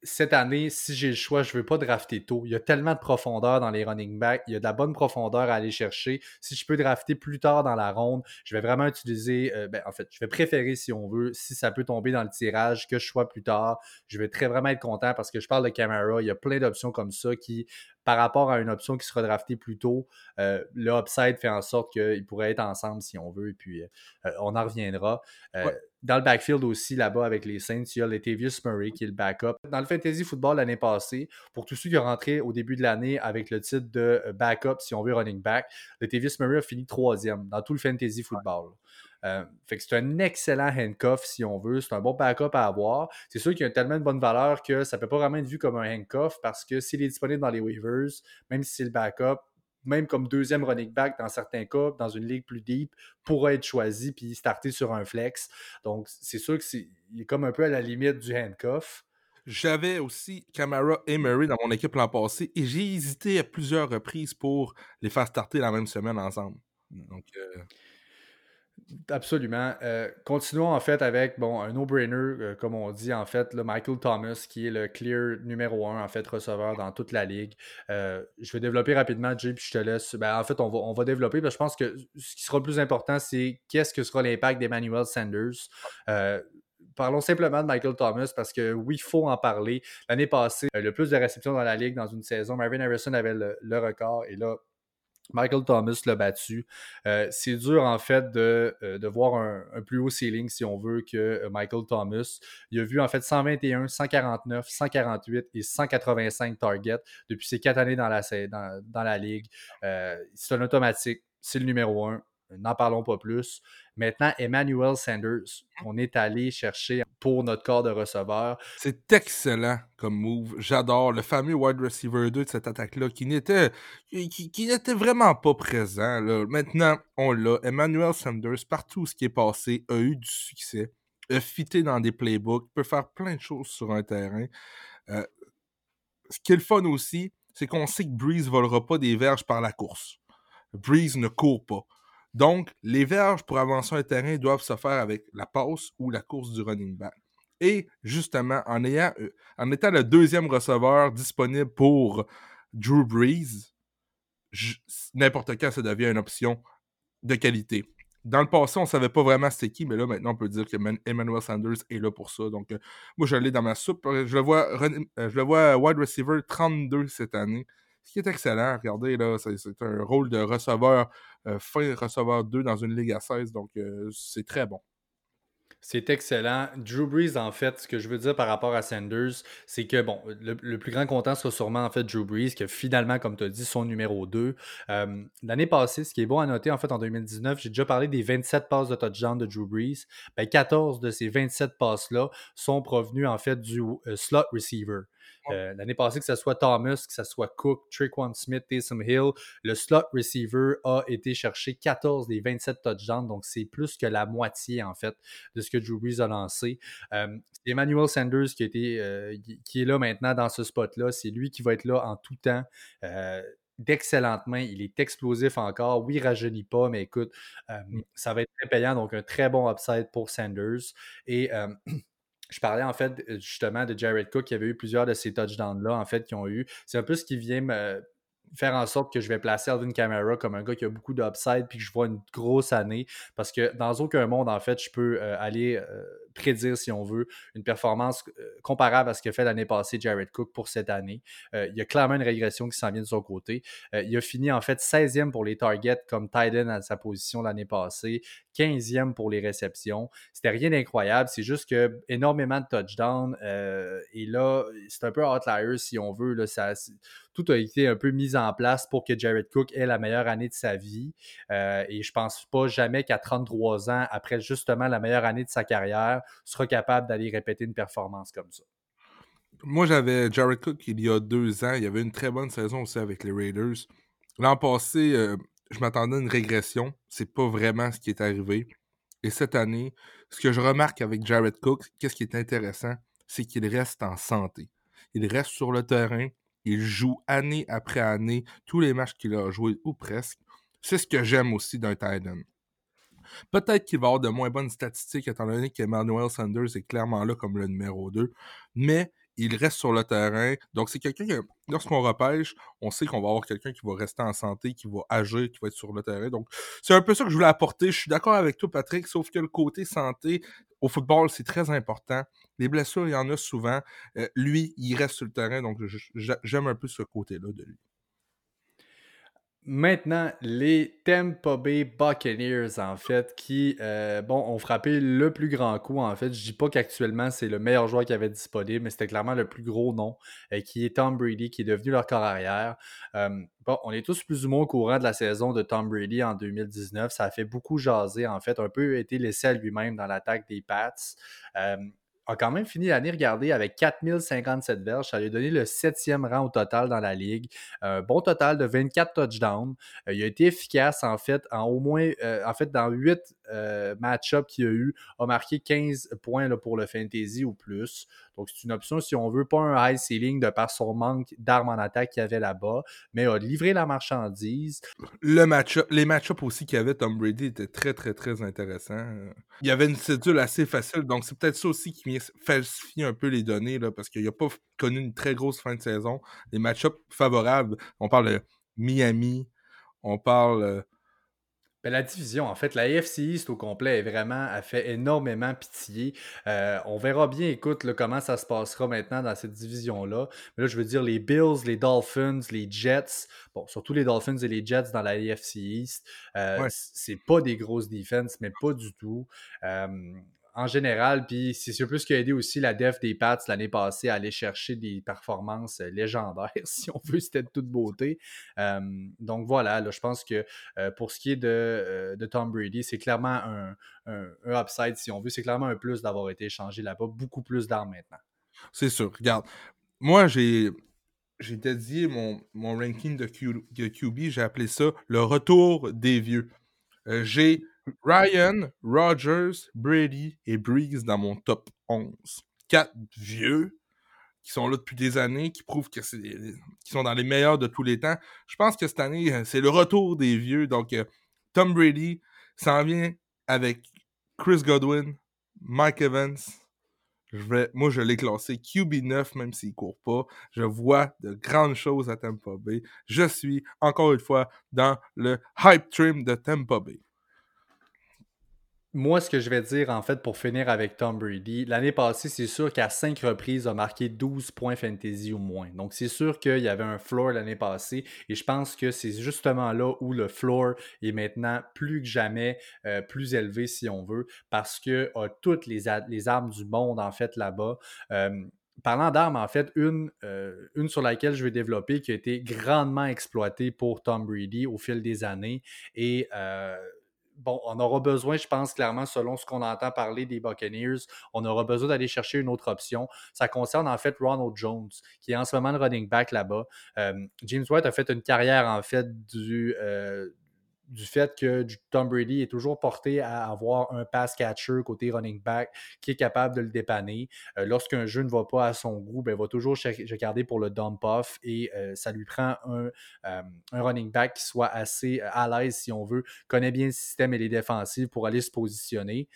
cette année, si j'ai le choix, je ne veux pas drafter tôt. Il y a tellement de profondeur dans les running backs. Il y a de la bonne profondeur à aller chercher. Si je peux drafter plus tard dans la ronde, je vais vraiment utiliser. Euh, ben, en fait, je vais préférer, si on veut, si ça peut tomber dans le tirage, que je sois plus tard. Je vais très vraiment être content parce que je parle de Camara. Il y a plein d'options comme ça qui, par rapport à une option qui sera draftée plus tôt, euh, le upside fait en sorte qu'ils pourraient être ensemble si on veut. Et puis, euh, on en reviendra dans le backfield aussi, là-bas, avec les Saints, il y a Latavius Murray qui est le backup. Dans le fantasy football l'année passée, pour tous ceux qui ont rentré au début de l'année avec le titre de euh, backup, si on veut running back, Latavius Murray a fini troisième dans tout le fantasy football. Euh, fait que c'est un excellent handcuff si on veut. C'est un bon backup à avoir. C'est sûr qu'il a tellement de bonne valeur que ça ne peut pas vraiment être vu comme un handcuff parce que s'il est disponible dans les waivers, même si c'est le backup, même comme deuxième running back dans certains cas, dans une ligue plus deep, pourra être choisi puis starter sur un flex. Donc, c'est sûr qu'il est comme un peu à la limite du handcuff. J'avais aussi Camara et Murray dans mon équipe l'an passé et j'ai hésité à plusieurs reprises pour les faire starter la même semaine ensemble. Donc, euh, Absolument. Euh, continuons en fait avec bon, un no-brainer, euh, comme on dit en fait, le Michael Thomas, qui est le clear numéro un en fait receveur dans toute la ligue. Euh, je vais développer rapidement, Jay, puis je te laisse. Ben, en fait, on va, on va développer. je pense que ce qui sera le plus important, c'est qu'est-ce que sera l'impact d'Emmanuel Sanders. Parlons simplement de Michael Thomas parce que oui, il faut en parler. L'année passée, le plus de réceptions dans la ligue dans une saison, Marvin Harrison avait le record et là, Michael Thomas l'a battu. Euh, c'est dur, en fait, de, euh, voir un, plus haut ceiling, si on veut, que euh, Michael Thomas. Il a vu, en fait, 121, 149, 148 et 185 targets depuis ses quatre années dans la, dans, dans la ligue. c'est un automatique. C'est le numéro un. N'en parlons pas plus. Maintenant, Emmanuel Sanders, on est allé chercher pour notre corps de receveur. C'est excellent comme move. J'adore le fameux wide receiver 2 de cette attaque-là qui n'était qui, n'était vraiment pas présent. Maintenant, on l'a. Emmanuel Sanders, partout ce qui est passé, a eu du succès, a fité dans des playbooks, peut faire plein de choses sur un terrain. Euh, ce qui est le fun aussi, c'est qu'on sait que Breeze ne volera pas des verges par la course. Breeze ne court pas. Donc, les verges pour avancer un terrain doivent se faire avec la passe ou la course du running back. Et justement, en, euh, étant le deuxième receveur disponible pour Drew Brees, n'importe quand, ça devient une option de qualité. Dans le passé, on ne savait pas vraiment c'était qui, mais là, maintenant, on peut dire que Emmanuel Sanders est là pour ça. Donc, euh, moi, je l'ai dans ma soupe. Je vois, euh, je le vois wide receiver 32 cette année ce qui est excellent. Regardez, là, c'est un rôle de receveur, euh, fin receveur 2 dans une Ligue à 16, donc euh, c'est très bon. C'est excellent. Drew Brees, en fait, ce que je veux dire par rapport à Sanders, c'est que, bon, le, plus grand content sera sûrement, en fait, Drew Brees, qui a finalement, comme tu as dit, son numéro 2. Euh, l'année passée, ce qui est bon à noter, en fait, en 2019, j'ai déjà parlé des 27 passes de touchdown de Drew Brees. Ben, 14 de ces 27 passes-là sont provenues, en fait, du slot receiver. Euh, l'année passée, que ce soit Thomas, que ce soit Cook, Trick-One Smith, Taysom Hill, le slot receiver a été cherché 14 des 27 touchdowns, donc c'est plus que la moitié, en fait, de ce que Drew Brees a lancé. Euh, c'est Emmanuel Sanders qui, euh, qui est là maintenant dans ce spot-là. C'est lui qui va être là en tout temps. d'excellentes mains. Il est explosif encore. Oui, il rajeunit pas, mais écoute, euh, Mm. ça va être très payant. Donc, un très bon upside pour Sanders. Et euh, je parlais en fait justement de Jared Cook qui avait eu plusieurs de ces touchdowns-là, en fait, qui ont eu. C'est un peu ce qui vient me faire en sorte que je vais placer Alvin Kamara comme un gars qui a beaucoup d'upside puis que je vois une grosse année parce que dans aucun monde, en fait, je peux euh, aller euh, prédire, si on veut, une performance euh, comparable à ce que fait l'année passée Jared Cook pour cette année. Euh, il y a clairement une régression qui s'en vient de son côté. Euh, il a fini en fait 16e pour les targets comme Titan à sa position l'année passée, 15e pour les réceptions. C'était rien d'incroyable, c'est juste que énormément de touchdowns et là, c'est un peu outlier si on veut. Tout a été un peu mis en place pour que Jared Cook ait la meilleure année de sa vie. Et je pense pas jamais qu'à 33 ans, après justement la meilleure année de sa carrière, sera capable d'aller répéter une performance comme ça. Moi, j'avais Jared Cook il y a deux ans. Il y avait une très bonne saison aussi avec les Raiders. L'an passé, euh, je m'attendais à une régression. C'est pas vraiment ce qui est arrivé. Et cette année, ce que je remarque avec Jared Cook, qu'est-ce qui est intéressant, c'est qu'il reste en santé. Il reste sur le terrain. Il joue année après année tous les matchs qu'il a joués ou presque. C'est ce que j'aime aussi d'un Titan. Peut-être qu'il va avoir de moins bonnes statistiques étant donné qu'Emmanuel Sanders est clairement là comme le numéro 2, mais il reste sur le terrain. Donc, c'est quelqu'un que, lorsqu'on repêche, on sait qu'on va avoir quelqu'un qui va rester en santé, qui va agir, qui va être sur le terrain. Donc, c'est un peu ça que je voulais apporter. Je suis d'accord avec toi, Patrick, sauf que le côté santé au football, c'est très important. Les blessures, il y en a souvent. Euh, lui, il reste sur le terrain, donc j'aime un peu ce côté-là de lui. Maintenant, les Tampa Bay Buccaneers, en fait, qui, euh, bon, ont frappé le plus grand coup, en fait. Je dis pas qu'actuellement, c'est le meilleur joueur qui avait disponible, mais c'était clairement le plus gros nom, euh, qui est Tom Brady, qui est devenu leur corps arrière. Euh, bon, on est tous plus ou moins au courant de la saison de Tom Brady en 2019. Ça a fait beaucoup jaser, en fait, un peu été laissé à lui-même dans l'attaque des Pats a quand même fini l'année, regardez, avec 4057 verges. Ça lui a donné le septième rang au total dans la ligue. Un bon total de 24 touchdowns. Euh, il a été efficace, en fait, en au moins, euh, en fait, dans 8 euh, match-ups qu'il a eu, a marqué 15 points là, pour le fantasy ou plus. Donc, c'est une option si on veut pas un high ceiling de par son manque d'armes en attaque qu'il y avait là-bas, mais a livré la marchandise. Le match les match-ups aussi qu'il y avait Tom Brady étaient très, très, très intéressants. Il y avait une cédule assez facile, donc c'est peut-être ça aussi qui vient falsifier un peu les données, là, parce qu'il n'a pas connu une très grosse fin de saison. Les match-ups favorables, on parle de Miami, on parle ben, la division, en fait, la AFC East au complet est vraiment a fait énormément pitié. Euh, on verra bien, écoute, là, comment ça se passera maintenant dans cette division-là. Mais là, je veux dire, les Bills, les Dolphins, les Jets, bon, surtout les Dolphins et les Jets dans la AFC East, euh, Ouais. c'est pas des grosses defenses, mais pas du tout. Euh, en général, puis c'est peu ce qui a aidé aussi la def des Pats l'année passée à aller chercher des performances euh, légendaires, si on veut, c'était de toute beauté. Donc voilà, là, je pense que euh, pour ce qui est de, euh, de Tom Brady, c'est clairement un, un, upside, si on veut. C'est clairement un plus d'avoir été échangé là-bas, beaucoup plus d'armes maintenant. C'est sûr. Regarde, moi, j'ai. J'ai dédié mon, ranking de, QB, j'ai appelé ça le retour des vieux. J'ai Ryan, Rogers, Brady et Breeze dans mon top 11. Quatre vieux qui sont là depuis des années, qui prouvent que c'est qui sont dans les meilleurs de tous les temps. Je pense que cette année, c'est le retour des vieux. Donc, euh, Tom Brady s'en vient avec Chris Godwin, Mike Evans. Je moi, je l'ai classé QB9, même s'il ne court pas. Je vois de grandes choses à Tampa Bay. Je suis, encore une fois, dans le hype trim de Tampa Bay moi, ce que je vais dire, en fait, pour finir avec Tom Brady, l'année passée, c'est sûr qu'à cinq reprises, il a marqué 12 points fantasy ou moins. Donc, c'est sûr qu'il y avait un floor l'année passée. Et je pense que c'est justement là où le floor est maintenant plus que jamais euh, plus élevé, si on veut, parce qu'il a toutes les, armes du monde, en fait, là-bas. Euh, Parlant d'armes, en fait, une, euh, une sur laquelle je vais développer qui a été grandement exploitée pour Tom Brady au fil des années et euh, bon, on aura besoin, je pense clairement, selon ce qu'on entend parler des Buccaneers, on aura besoin d'aller chercher une autre option. Ça concerne en fait Ronald Jones, qui est en ce moment le running back là-bas. Euh, James White a fait une carrière en fait du, euh, du fait que Tom Brady est toujours porté à avoir un pass catcher côté running back qui est capable de le dépanner. Euh, lorsqu'un jeu ne va pas à son goût, ben, il va toujours regarder pour le dump off et euh, ça lui prend un, euh, un, running back qui soit assez à l'aise, si on veut, connaît bien le système et les défensives pour aller se positionner.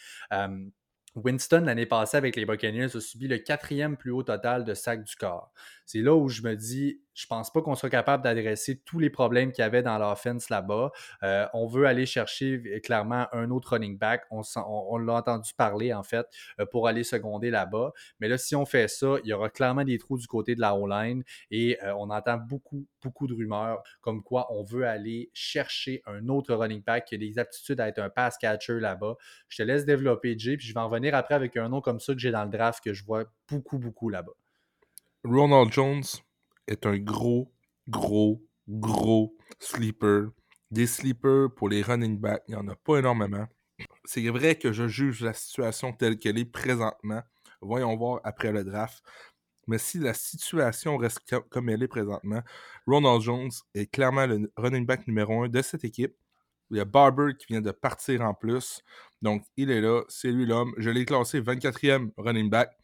Winston, l'année passée avec les Buccaneers, a subi le quatrième plus haut total de sacs du corps. C'est là où je me dis, je pense pas qu'on soit capable d'adresser tous les problèmes qu'il y avait dans l'offense là-bas. Euh, on veut aller chercher euh, clairement un autre running back. On, l'a entendu parler, en fait, euh, pour aller seconder là-bas. Mais là, si on fait ça, il y aura clairement des trous du côté de la O-line et on entend beaucoup, beaucoup de rumeurs comme quoi on veut aller chercher un autre running back qui a des aptitudes à être un pass catcher là-bas. Je te laisse développer, Jay, puis je vais en revenir après avec un nom comme ça que j'ai dans le draft que je vois beaucoup, beaucoup là-bas. Ronald Jones est un gros, gros, gros sleeper. Des sleepers pour les running backs, il n'y en a pas énormément. C'est vrai que je juge la situation telle qu'elle est présentement. Voyons voir après le draft. Mais si la situation reste comme elle est présentement, Ronald Jones est clairement le running back numéro un de cette équipe. Il y a Barber qui vient de partir en plus. Donc, il est là, c'est lui l'homme. Je l'ai classé 24e running back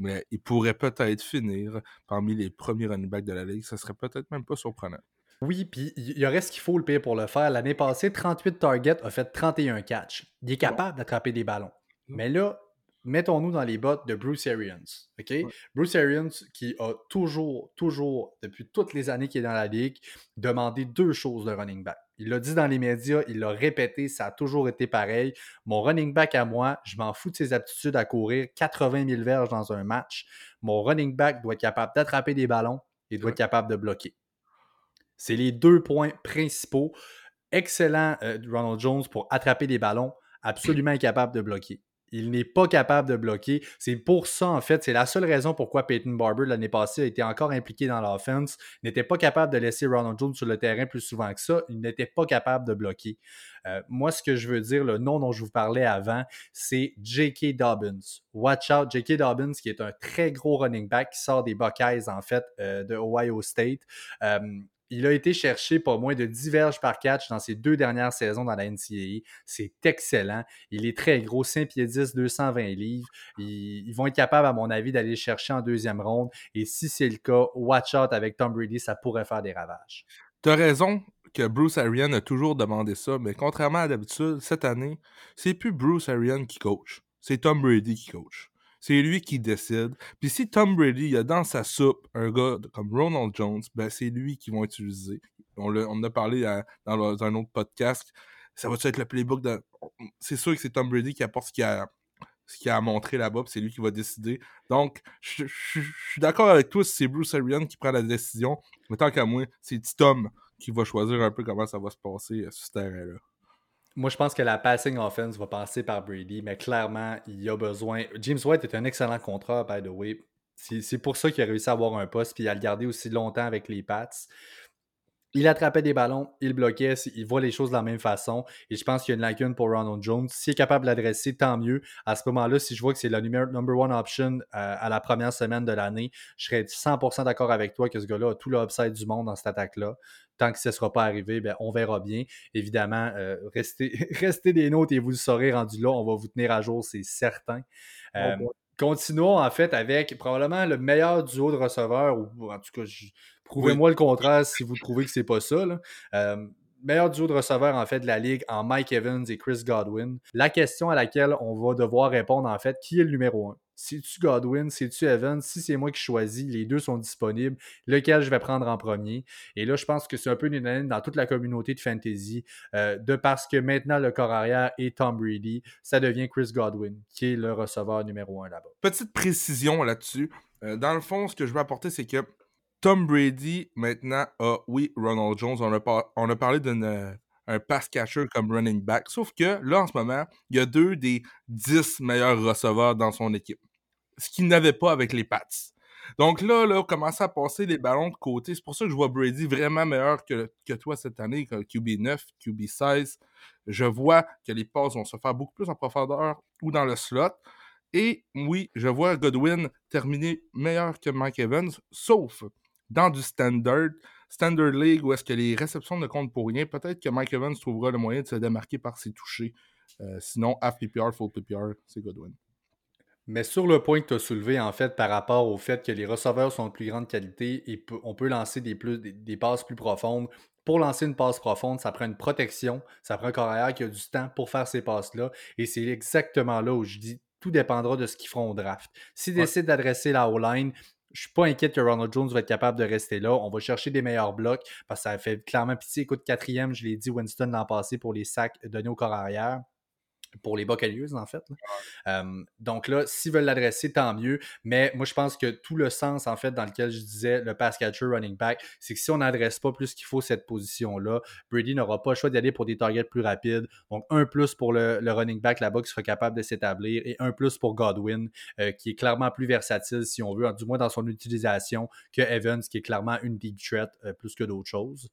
mais il pourrait peut-être finir parmi les premiers running backs de la ligue. Ça serait peut-être même pas surprenant. Oui, puis il y aurait ce qu'il faut le pire pour le faire. L'année passée, 38 targets, a fait 31 catchs. Il est capable d'attraper des ballons. Mmh. Mais là, mettons-nous dans les bottes de Bruce Arians. OK? Bruce Arians, qui a toujours, toujours, depuis toutes les années qu'il est dans la ligue, demandé deux choses de running back. Il l'a dit dans les médias, il l'a répété, ça a toujours été pareil. Mon running back à moi, je m'en fous de ses aptitudes à courir 80 000 verges dans un match. Mon running back doit être capable d'attraper des ballons et doit être capable de bloquer. C'est les deux points principaux. Excellent euh, Ronald Jones pour attraper des ballons, absolument incapable de bloquer. Il n'est pas capable de bloquer. C'est pour ça, en fait, c'est la seule raison pourquoi Peyton Barber, l'année passée, a été encore impliqué dans l'offense. N'était pas capable de laisser Ronald Jones sur le terrain plus souvent que ça. Il n'était pas capable de bloquer. Euh, moi, ce que je veux dire, le nom dont je vous parlais avant, c'est J.K. Dobbins. Watch out, J.K. Dobbins, qui est un très gros running back qui sort des Buckeyes, en fait, euh, de Ohio State. Euh, il a été cherché pas moins de 10 verges par catch dans ses deux dernières saisons dans la NCAA. C'est excellent. Il est très gros, 5 pieds 10, 220 livres. Ils, vont être capables, à mon avis, d'aller le chercher en deuxième ronde. Et si c'est le cas, watch out avec Tom Brady, ça pourrait faire des ravages. Tu as raison que Bruce Arian a toujours demandé ça, mais contrairement à d'habitude, cette année, c'est plus Bruce Arian qui coach, c'est Tom Brady qui coach. C'est lui qui décide. Puis si Tom Brady a dans sa soupe un gars comme Ronald Jones, ben c'est lui qu'ils vont utiliser. On, a parlé dans, un autre podcast. Ça va être le playbook de... C'est sûr que c'est Tom Brady qui apporte ce qu'il a, ce là-bas, c'est lui qui va décider. Donc, je, suis d'accord avec toi c'est Bruce Arian qui prend la décision. Mais tant qu'à moi, c'est Tom qui va choisir un peu comment ça va se passer euh, sur ce terrain-là. Moi, je pense que la passing offense va passer par Brady, mais clairement, il y a besoin. James White est un excellent contrat, by the way. C'est pour ça qu'il a réussi à avoir un poste puis à le garder aussi longtemps avec les Pats il attrapait des ballons, il bloquait, il voit les choses de la même façon. Et je pense qu'il y a une lacune pour Ronald Jones. S'il est capable de l'adresser, tant mieux. À ce moment-là, si je vois que c'est la number one option euh, à la première semaine de l'année, je serais 100% d'accord avec toi que ce gars-là a tout l'upside du monde dans cette attaque-là. Tant que ce ne sera pas arrivé, ben, on verra bien. Évidemment, euh, restez, restez, des notes et vous le saurez rendu là. On va vous tenir à jour, c'est certain. Euh, continuons en fait avec probablement le meilleur duo de receveurs, ou en tout cas, je, Prouvez-moi le contraire si vous trouvez que c'est pas ça. Euh, meilleur duo de receveurs en fait de la ligue en Mike Evans et Chris Godwin. La question à laquelle on va devoir répondre en fait, qui est le numéro un? C'est-tu Godwin, c'est-tu Evans? Si c'est moi qui choisis, les deux sont disponibles. Lequel je vais prendre en premier? Et là, je pense que c'est un peu une unanime dans toute la communauté de fantasy. Euh, de parce que maintenant le corps arrière est Tom Brady, ça devient Chris Godwin, qui est le receveur numéro un là-bas. Petite précision là-dessus. Euh, dans le fond, ce que je veux apporter, c'est que Tom Brady, maintenant, a, oui, Ronald Jones. On a, parlé d'un euh, pass catcher comme running back. Sauf que là, en ce moment, il y a deux des dix meilleurs receveurs dans son équipe. Ce qu'il n'avait pas avec les Pats. Donc là, là, commence à passer les ballons de côté. C'est pour ça que je vois Brady vraiment meilleur que, que toi cette année, QB 9, QB 16. Je vois que les passes vont se faire beaucoup plus en profondeur ou dans le slot. Et oui, je vois Godwin terminer meilleur que Mike Evans, sauf dans du standard, Standard League où est-ce que les réceptions ne comptent pour rien, peut-être que Mike Evans trouvera le moyen de se démarquer par ses touchés. Euh, sinon, half PPR, full PPR, c'est Godwin. Mais sur le point que tu as soulevé, en fait, par rapport au fait que les receveurs sont de plus grande qualité et on peut lancer des, plus, des, passes plus profondes, pour lancer une passe profonde, ça prend une protection, ça prend un carrière qui a du temps pour faire ces passes-là. Et c'est exactement là où je dis tout dépendra de ce qu'ils feront au draft. S'ils décident d'adresser la O-line, je suis pas inquiet que Ronald Jones va être capable de rester là. On va chercher des meilleurs blocs parce que ça fait clairement pitié. Écoute, quatrième, je l'ai dit, Winston l'an passé pour les sacs donnés au corps arrière pour les Buccaneers, en fait. donc là, s'ils veulent l'adresser, tant mieux. Mais moi, je pense que tout le sens, en fait, dans lequel je disais le pass catcher running back, c'est que si on n'adresse pas plus qu'il faut cette position-là, Brady n'aura pas le choix d'y aller pour des targets plus rapides. Donc, un plus pour le, running back là-bas qui sera capable de s'établir et un plus pour Godwin, euh, qui est clairement plus versatile, si on veut, du moins dans son utilisation, que Evans, qui est clairement une deep threat euh, plus que d'autres choses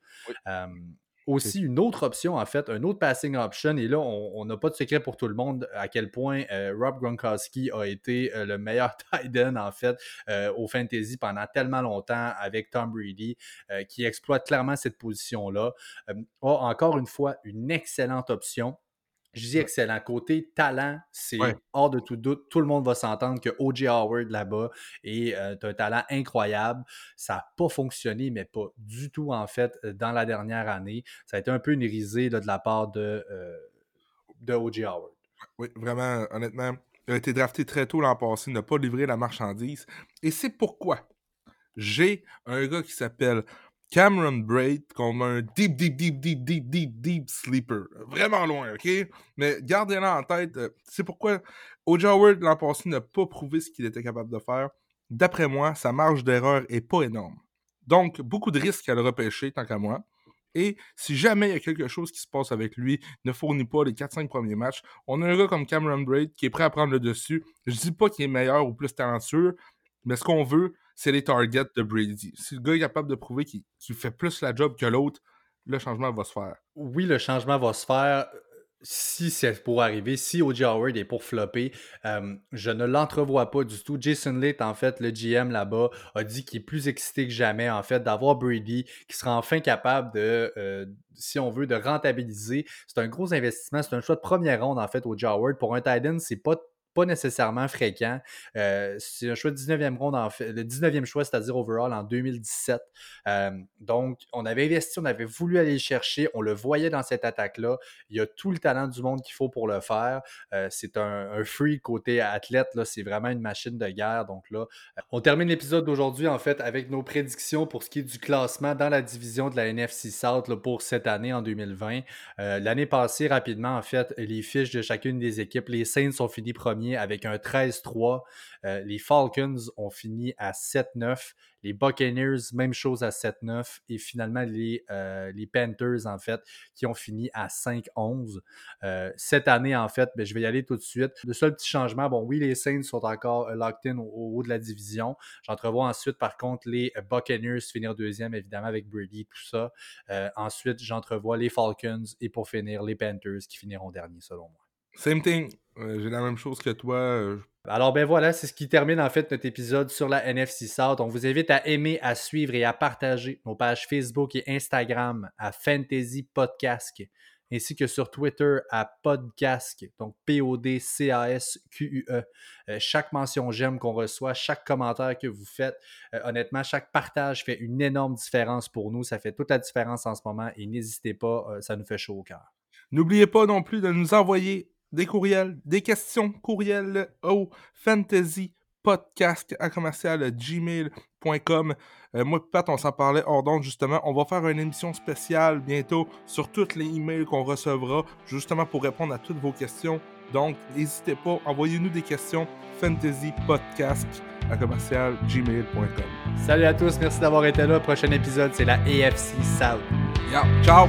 aussi une autre option, en fait, un autre passing option. Et là, on n'a pas de secret pour tout le monde à quel point euh, Rob Gronkowski a été euh, le meilleur tight end, en fait, euh, au fantasy pendant tellement longtemps avec Tom Brady, qui exploite clairement cette position-là. a encore une fois une excellente option. Je dis excellent. Côté talent, c'est hors de tout doute. Tout le monde va s'entendre que O.J. Howard là-bas est euh, un talent incroyable. Ça n'a pas fonctionné, mais pas du tout, en fait, euh, dans la dernière année. Ça a été un peu une risée de la part de, euh, de O.J. Howard. Oui, vraiment, honnêtement, il a été drafté très tôt l'an passé, n'a pas livré la marchandise. Et c'est pourquoi j'ai un gars qui s'appelle Cameron Braid comme un deep, deep, deep, deep, deep, deep, deep sleeper. Vraiment loin, OK? Mais gardez-le en tête. Euh, c'est pourquoi O.J. Howard, l'an passé, n'a pas prouvé ce qu'il était capable de faire. D'après moi, sa marge d'erreur est pas énorme. Donc, beaucoup de risques à le repêcher, tant qu'à moi. Et si jamais il y a quelque chose qui se passe avec lui, ne fournit pas les 4-5 premiers matchs, on a un gars comme Cameron Braid qui est prêt à prendre le dessus. Je dis pas qu'il est meilleur ou plus talentueux, mais ce qu'on veut, c'est les targets de Brady. Si le gars est capable de prouver qu'il fait plus la job que l'autre, le changement va se faire. Oui, le changement va se faire si c'est pour arriver, si O.J. Howard est pour flopper, euh, je ne l'entrevois pas du tout. Jason Litt, en fait, le GM là-bas, a dit qu'il est plus excité que jamais, en fait, d'avoir Brady, qui sera enfin capable de, euh, si on veut, de rentabiliser. C'est un gros investissement, c'est un choix de première ronde, en fait, O.J. Howard. Pour un tight end, c'est pas pas nécessairement fréquent. Euh, c'est un choix de 19e ronde, le 19e choix, c'est-à-dire overall en 2017. Euh, donc, on avait investi, on avait voulu aller le chercher, on le voyait dans cette attaque-là. Il y a tout le talent du monde qu'il faut pour le faire. Euh, c'est un, free côté athlète, là, c'est vraiment une machine de guerre. Donc là, on termine l'épisode d'aujourd'hui, en fait, avec nos prédictions pour ce qui est du classement dans la division de la NFC South pour cette année en 2020. L'année passée, rapidement, en fait, les fiches de chacune des équipes, les Saints ont fini avec un 13-3. Euh, les Falcons ont fini à 7-9. Les Buccaneers, même chose à 7-9. Et finalement, les, euh, les, Panthers, en fait, qui ont fini à 5-11. Euh, cette année, en fait, ben, je vais y aller tout de suite. Le seul petit changement, bon, oui, les Saints sont encore locked in au, haut de la division. J'entrevois ensuite, par contre, les Buccaneers finir deuxième, évidemment, avec Brady, tout ça. ensuite, j'entrevois les Falcons et pour finir, les Panthers qui finiront dernier, selon moi. Same thing. J'ai la même chose que toi. Euh, Alors ben voilà, c'est ce qui termine en fait notre épisode sur la NFC South. On vous invite à aimer, à suivre et à partager nos pages Facebook et Instagram à Fantasy Podcast, ainsi que sur Twitter à Podcast, donc P-O-D-C-A-S-Q-U-E. Euh, chaque mention j'aime qu'on reçoit, chaque commentaire que vous faites, euh, honnêtement, chaque partage fait une énorme différence pour nous. Ça fait toute la différence en ce moment et n'hésitez pas, ça nous fait chaud au cœur. N'oubliez pas non plus de nous envoyer des courriels, des questions, courriels au fantasy podcast à commercial gmail.com. Euh, moi et Pat, on s'en parlait hors d'onde justement. On va faire une émission spéciale bientôt sur toutes les emails qu'on recevra, justement pour répondre à toutes vos questions. Donc, n'hésitez pas, envoyez-nous des questions fantasy podcast à commercial gmail.com. Salut à tous, merci d'avoir été là. Prochain épisode, c'est la AFC South. Yeah, ciao!